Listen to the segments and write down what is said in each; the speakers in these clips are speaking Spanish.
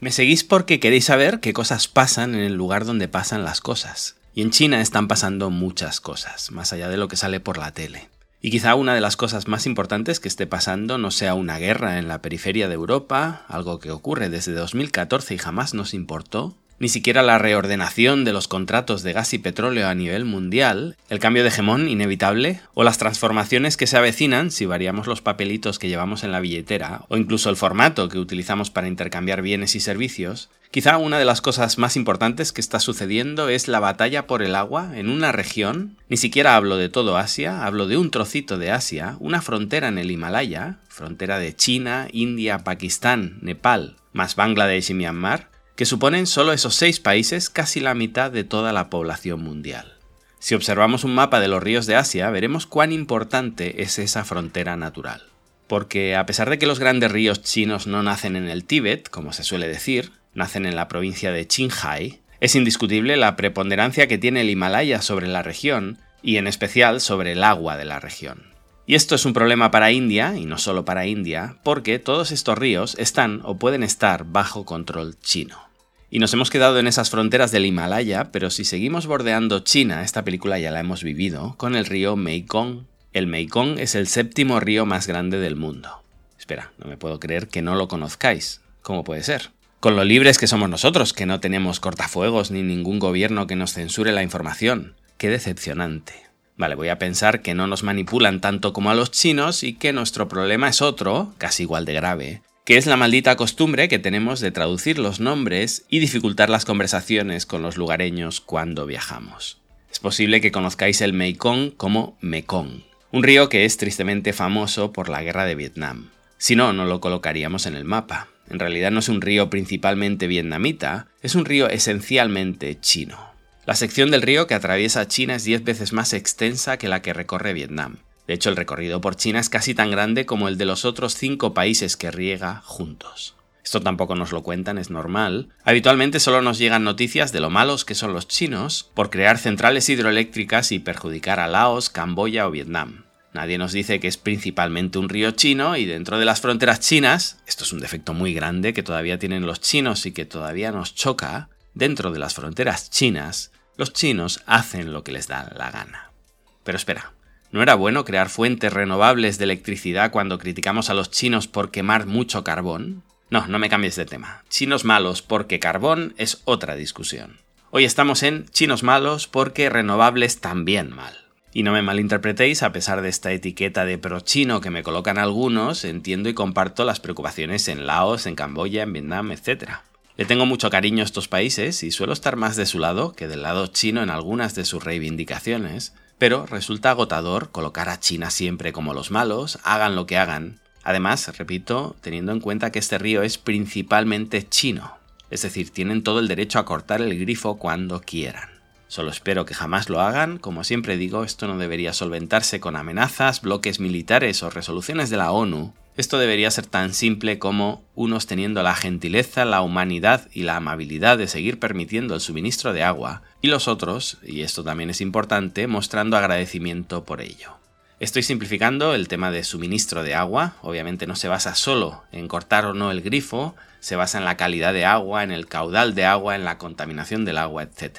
Me seguís porque queréis saber qué cosas pasan en el lugar donde pasan las cosas. Y en China están pasando muchas cosas, más allá de lo que sale por la tele. Y quizá una de las cosas más importantes que esté pasando no sea una guerra en la periferia de Europa, algo que ocurre desde 2014 y jamás nos importó, ni siquiera la reordenación de los contratos de gas y petróleo a nivel mundial, el cambio de hegemón inevitable, o las transformaciones que se avecinan si variamos los papelitos que llevamos en la billetera, o incluso el formato que utilizamos para intercambiar bienes y servicios, quizá una de las cosas más importantes que está sucediendo es la batalla por el agua en una región, ni siquiera hablo de todo Asia, hablo de un trocito de Asia, una frontera en el Himalaya, frontera de China, India, Pakistán, Nepal, más Bangladesh y Myanmar, que suponen solo esos seis países casi la mitad de toda la población mundial. Si observamos un mapa de los ríos de Asia, veremos cuán importante es esa frontera natural. Porque a pesar de que los grandes ríos chinos no nacen en el Tíbet, como se suele decir, nacen en la provincia de Qinghai, es indiscutible la preponderancia que tiene el Himalaya sobre la región y en especial sobre el agua de la región. Y esto es un problema para India, y no solo para India, porque todos estos ríos están o pueden estar bajo control chino. Y nos hemos quedado en esas fronteras del Himalaya, pero si seguimos bordeando China, esta película ya la hemos vivido, con el río Mekong. El Mekong es el séptimo río más grande del mundo. Espera, no me puedo creer que no lo conozcáis. ¿Cómo puede ser? Con lo libres que somos nosotros, que no tenemos cortafuegos ni ningún gobierno que nos censure la información. Qué decepcionante. Vale, voy a pensar que no nos manipulan tanto como a los chinos y que nuestro problema es otro, casi igual de grave, que es la maldita costumbre que tenemos de traducir los nombres y dificultar las conversaciones con los lugareños cuando viajamos. Es posible que conozcáis el Mekong como Mekong, un río que es tristemente famoso por la guerra de Vietnam. Si no, no lo colocaríamos en el mapa. En realidad no es un río principalmente vietnamita, es un río esencialmente chino. La sección del río que atraviesa China es 10 veces más extensa que la que recorre Vietnam. De hecho, el recorrido por China es casi tan grande como el de los otros cinco países que riega juntos. Esto tampoco nos lo cuentan, es normal. Habitualmente solo nos llegan noticias de lo malos que son los chinos por crear centrales hidroeléctricas y perjudicar a Laos, Camboya o Vietnam. Nadie nos dice que es principalmente un río chino y dentro de las fronteras chinas, esto es un defecto muy grande que todavía tienen los chinos y que todavía nos choca, dentro de las fronteras chinas, los chinos hacen lo que les da la gana. Pero espera, ¿No era bueno crear fuentes renovables de electricidad cuando criticamos a los chinos por quemar mucho carbón? No, no me cambies de tema. Chinos malos porque carbón es otra discusión. Hoy estamos en chinos malos porque renovables también mal. Y no me malinterpretéis, a pesar de esta etiqueta de pro-chino que me colocan algunos, entiendo y comparto las preocupaciones en Laos, en Camboya, en Vietnam, etc. Le tengo mucho cariño a estos países y suelo estar más de su lado que del lado chino en algunas de sus reivindicaciones, pero resulta agotador colocar a China siempre como los malos, hagan lo que hagan. Además, repito, teniendo en cuenta que este río es principalmente chino, es decir, tienen todo el derecho a cortar el grifo cuando quieran. Solo espero que jamás lo hagan, como siempre digo, esto no debería solventarse con amenazas, bloques militares o resoluciones de la ONU, esto debería ser tan simple como unos teniendo la gentileza, la humanidad y la amabilidad de seguir permitiendo el suministro de agua, y los otros, y esto también es importante, mostrando agradecimiento por ello. Estoy simplificando el tema de suministro de agua, obviamente no se basa solo en cortar o no el grifo, se basa en la calidad de agua, en el caudal de agua, en la contaminación del agua, etc.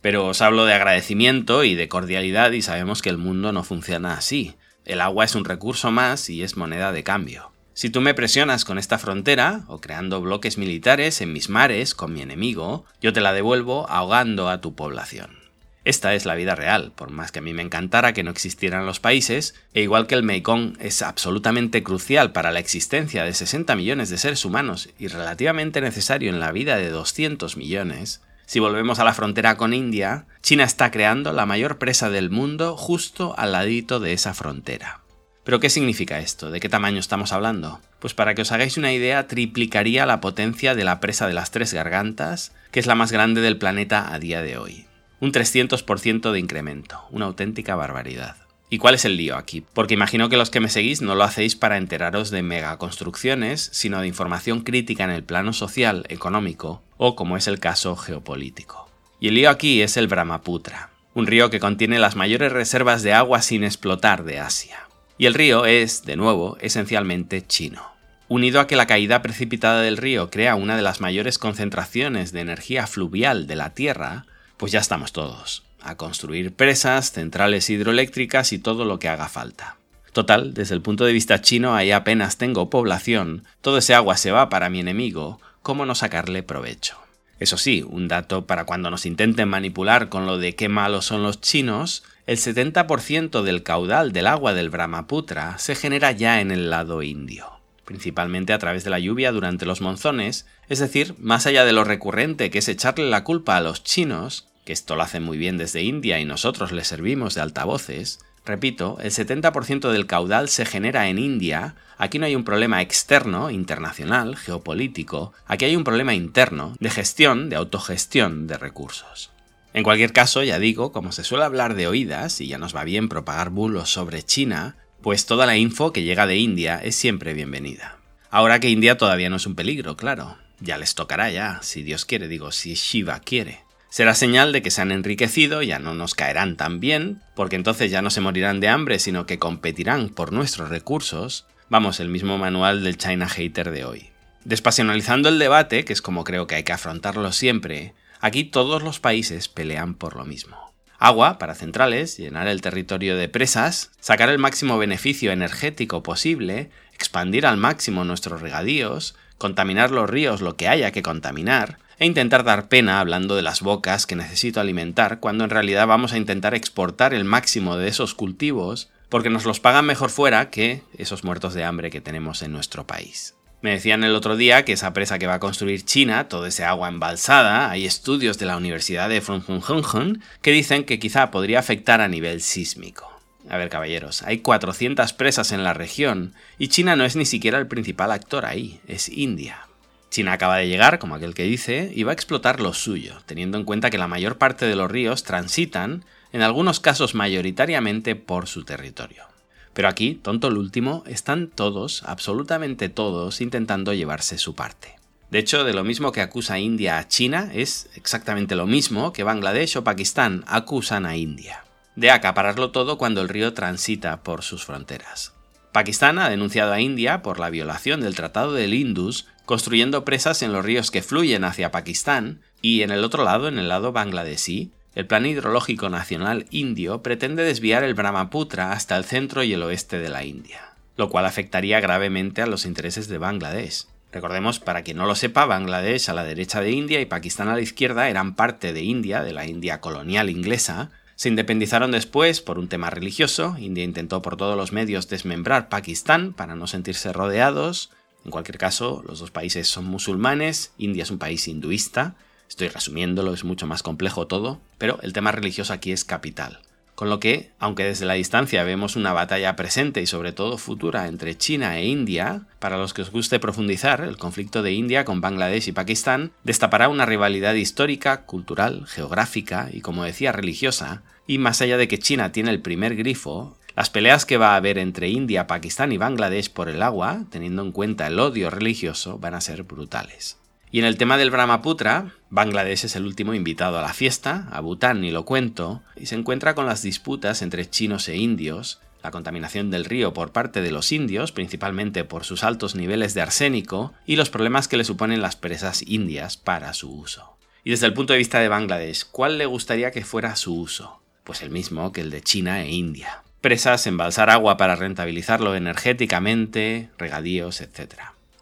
Pero os hablo de agradecimiento y de cordialidad y sabemos que el mundo no funciona así. El agua es un recurso más y es moneda de cambio. Si tú me presionas con esta frontera, o creando bloques militares en mis mares con mi enemigo, yo te la devuelvo ahogando a tu población. Esta es la vida real, por más que a mí me encantara que no existieran los países, e igual que el Mekong es absolutamente crucial para la existencia de 60 millones de seres humanos y relativamente necesario en la vida de 200 millones, si volvemos a la frontera con India, China está creando la mayor presa del mundo justo al ladito de esa frontera. ¿Pero qué significa esto? ¿De qué tamaño estamos hablando? Pues para que os hagáis una idea, triplicaría la potencia de la presa de las tres gargantas, que es la más grande del planeta a día de hoy. Un 300% de incremento, una auténtica barbaridad. ¿Y cuál es el lío aquí? Porque imagino que los que me seguís no lo hacéis para enteraros de megaconstrucciones, sino de información crítica en el plano social, económico o, como es el caso, geopolítico. Y el lío aquí es el Brahmaputra, un río que contiene las mayores reservas de agua sin explotar de Asia. Y el río es, de nuevo, esencialmente chino. unido a que la caída precipitada del río crea una de las mayores concentraciones de energía fluvial de la Tierra, pues ya estamos todos, a construir presas, centrales hidroeléctricas y todo lo que haga falta. Total, desde el punto de vista chino, ahí apenas tengo población, todo ese agua se va para mi enemigo, ¿cómo no sacarle provecho? Eso sí, un dato para cuando nos intenten manipular con lo de qué malos son los chinos, el 70% del caudal del agua del Brahmaputra se genera ya en el lado indio, principalmente a través de la lluvia durante los monzones, es decir, más allá de lo recurrente que es echarle la culpa a los chinos, que esto lo hacen muy bien desde India y nosotros les servimos de altavoces, repito, el 70% del caudal se genera en India, aquí no hay un problema externo, internacional, geopolítico, aquí hay un problema interno, de gestión, de autogestión de recursos. En cualquier caso, ya digo, como se suele hablar de oídas, y ya nos va bien propagar bulos sobre China, pues toda la info que llega de India es siempre bienvenida. Ahora que India todavía no es un peligro, claro. Ya les tocará ya, si Dios quiere, digo, si Shiva quiere. Será señal de que se han enriquecido, ya no nos caerán tan bien, porque entonces ya no se morirán de hambre, sino que competirán por nuestros recursos. Vamos, el mismo manual del China Hater de hoy. Despasionalizando el debate, que es como creo que hay que afrontarlo siempre, aquí todos los países pelean por lo mismo. Agua para centrales, llenar el territorio de presas, sacar el máximo beneficio energético posible, expandir al máximo nuestros regadíos, contaminar los ríos lo que haya que contaminar, e intentar dar pena hablando de las bocas que necesito alimentar, cuando en realidad vamos a intentar exportar el máximo de esos cultivos porque nos los pagan mejor fuera que esos muertos de hambre que tenemos en nuestro país. Me decían el otro día que esa presa que va a construir China, todo ese agua embalsada, hay estudios de la Universidad de Furunhunhun que dicen que quizá podría afectar a nivel sísmico. A ver, caballeros, hay 400 presas en la región y China no es ni siquiera el principal actor ahí, es India. China acaba de llegar, como aquel que dice, y va a explotar lo suyo, teniendo en cuenta que la mayor parte de los ríos transitan, en algunos casos mayoritariamente, por su territorio. Pero aquí, tonto el último, están todos, absolutamente todos, intentando llevarse su parte. De hecho, de lo mismo que acusa India a China, es exactamente lo mismo que Bangladesh o Pakistán acusan a India. De acapararlo todo cuando el río transita por sus fronteras. Pakistán ha denunciado a India por la violación del Tratado del Indus construyendo presas en los ríos que fluyen hacia Pakistán, y en el otro lado, en el lado bangladesí, el Plan Hidrológico Nacional Indio pretende desviar el Brahmaputra hasta el centro y el oeste de la India, lo cual afectaría gravemente a los intereses de Bangladesh. Recordemos, para quien no lo sepa, Bangladesh a la derecha de India y Pakistán a la izquierda eran parte de India, de la India colonial inglesa. Se independizaron después por un tema religioso. India intentó por todos los medios desmembrar Pakistán para no sentirse rodeados. En cualquier caso, los dos países son musulmanes, India es un país hinduista, estoy resumiéndolo, es mucho más complejo todo, pero el tema religioso aquí es capital. Con lo que, aunque desde la distancia vemos una batalla presente y sobre todo futura entre China e India, para los que os guste profundizar, el conflicto de India con Bangladesh y Pakistán destapará una rivalidad histórica, cultural, geográfica y, como decía, religiosa, y más allá de que China tiene el primer grifo, las peleas que va a haber entre India, Pakistán y Bangladesh por el agua, teniendo en cuenta el odio religioso, van a ser brutales. Y en el tema del Brahmaputra, Bangladesh es el último invitado a la fiesta, a Bután ni lo cuento, y se encuentra con las disputas entre chinos e indios, la contaminación del río por parte de los indios, principalmente por sus altos niveles de arsénico, y los problemas que le suponen las presas indias para su uso. Y desde el punto de vista de Bangladesh, ¿cuál le gustaría que fuera su uso? Pues el mismo que el de China e India presas, embalsar agua para rentabilizarlo energéticamente, regadíos, etc.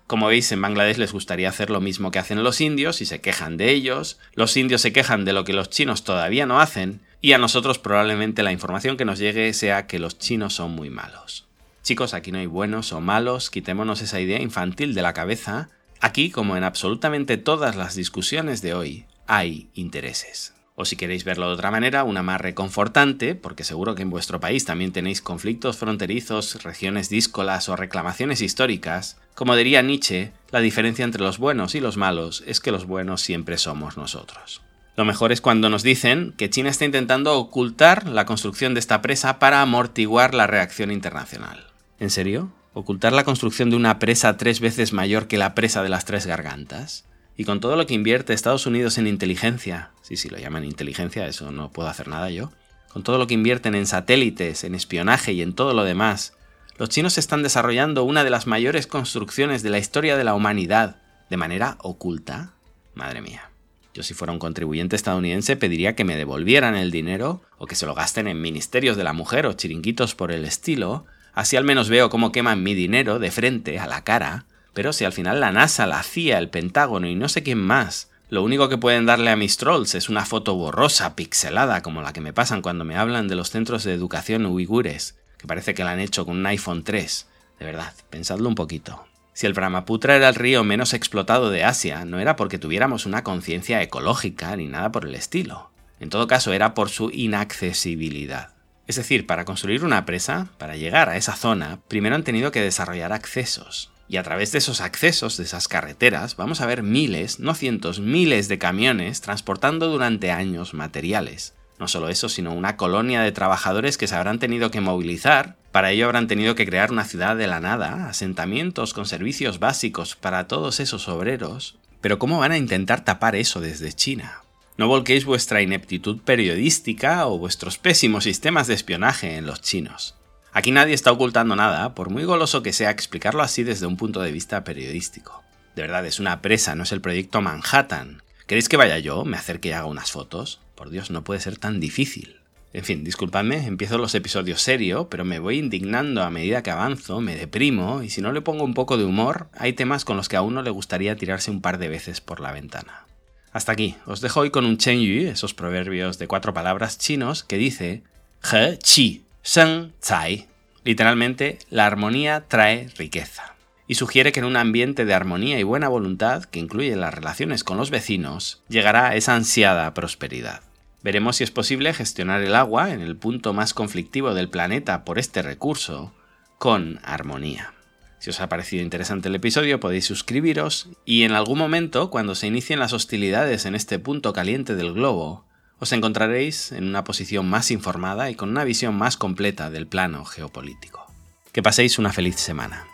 Como veis, en Bangladesh les gustaría hacer lo mismo que hacen los indios y se quejan de ellos, los indios se quejan de lo que los chinos todavía no hacen, y a nosotros probablemente la información que nos llegue sea que los chinos son muy malos. Chicos, aquí no hay buenos o malos, quitémonos esa idea infantil de la cabeza. Aquí, como en absolutamente todas las discusiones de hoy, hay intereses. O si queréis verlo de otra manera, una más reconfortante, porque seguro que en vuestro país también tenéis conflictos fronterizos, regiones díscolas o reclamaciones históricas. Como diría Nietzsche, la diferencia entre los buenos y los malos es que los buenos siempre somos nosotros. Lo mejor es cuando nos dicen que China está intentando ocultar la construcción de esta presa para amortiguar la reacción internacional. ¿En serio? ¿Ocultar la construcción de una presa tres veces mayor que la presa de las tres gargantas? Y con todo lo que invierte Estados Unidos en inteligencia, sí, sí, lo llaman inteligencia, eso no puedo hacer nada yo, con todo lo que invierten en satélites, en espionaje y en todo lo demás, los chinos están desarrollando una de las mayores construcciones de la historia de la humanidad de manera oculta. Madre mía. Yo si fuera un contribuyente estadounidense pediría que me devolvieran el dinero o que se lo gasten en ministerios de la mujer o chiringuitos por el estilo, así al menos veo cómo queman mi dinero de frente, a la cara, pero si al final la NASA, la CIA, el Pentágono y no sé quién más, lo único que pueden darle a mis trolls es una foto borrosa, pixelada, como la que me pasan cuando me hablan de los centros de educación uigures, que parece que la han hecho con un iPhone 3. De verdad, pensadlo un poquito. Si el Brahmaputra era el río menos explotado de Asia, no era porque tuviéramos una conciencia ecológica ni nada por el estilo. En todo caso, era por su inaccesibilidad. Es decir, para construir una presa, para llegar a esa zona, primero han tenido que desarrollar accesos, y a través de esos accesos, de esas carreteras, vamos a ver miles, no cientos, miles de camiones transportando durante años materiales. No solo eso, sino una colonia de trabajadores que se habrán tenido que movilizar. Para ello habrán tenido que crear una ciudad de la nada, asentamientos con servicios básicos para todos esos obreros. Pero ¿cómo van a intentar tapar eso desde China? No volquéis vuestra ineptitud periodística o vuestros pésimos sistemas de espionaje en los chinos. Aquí nadie está ocultando nada, por muy goloso que sea explicarlo así desde un punto de vista periodístico. De verdad, es una presa, no es el proyecto Manhattan. ¿Queréis que vaya yo, me acerque y haga unas fotos? Por Dios, no puede ser tan difícil. En fin, disculpadme, empiezo los episodios serio, pero me voy indignando a medida que avanzo, me deprimo, y si no le pongo un poco de humor, hay temas con los que a uno le gustaría tirarse un par de veces por la ventana. Hasta aquí, os dejo hoy con un Yu, esos proverbios de cuatro palabras chinos, que dice He Chi, Sheng Zai. Literalmente, la armonía trae riqueza. Y sugiere que en un ambiente de armonía y buena voluntad, que incluye las relaciones con los vecinos, llegará esa ansiada prosperidad. Veremos si es posible gestionar el agua en el punto más conflictivo del planeta por este recurso con armonía. Si os ha parecido interesante el episodio podéis suscribiros y en algún momento, cuando se inicien las hostilidades en este punto caliente del globo, os encontraréis en una posición más informada y con una visión más completa del plano geopolítico. Que paséis una feliz semana.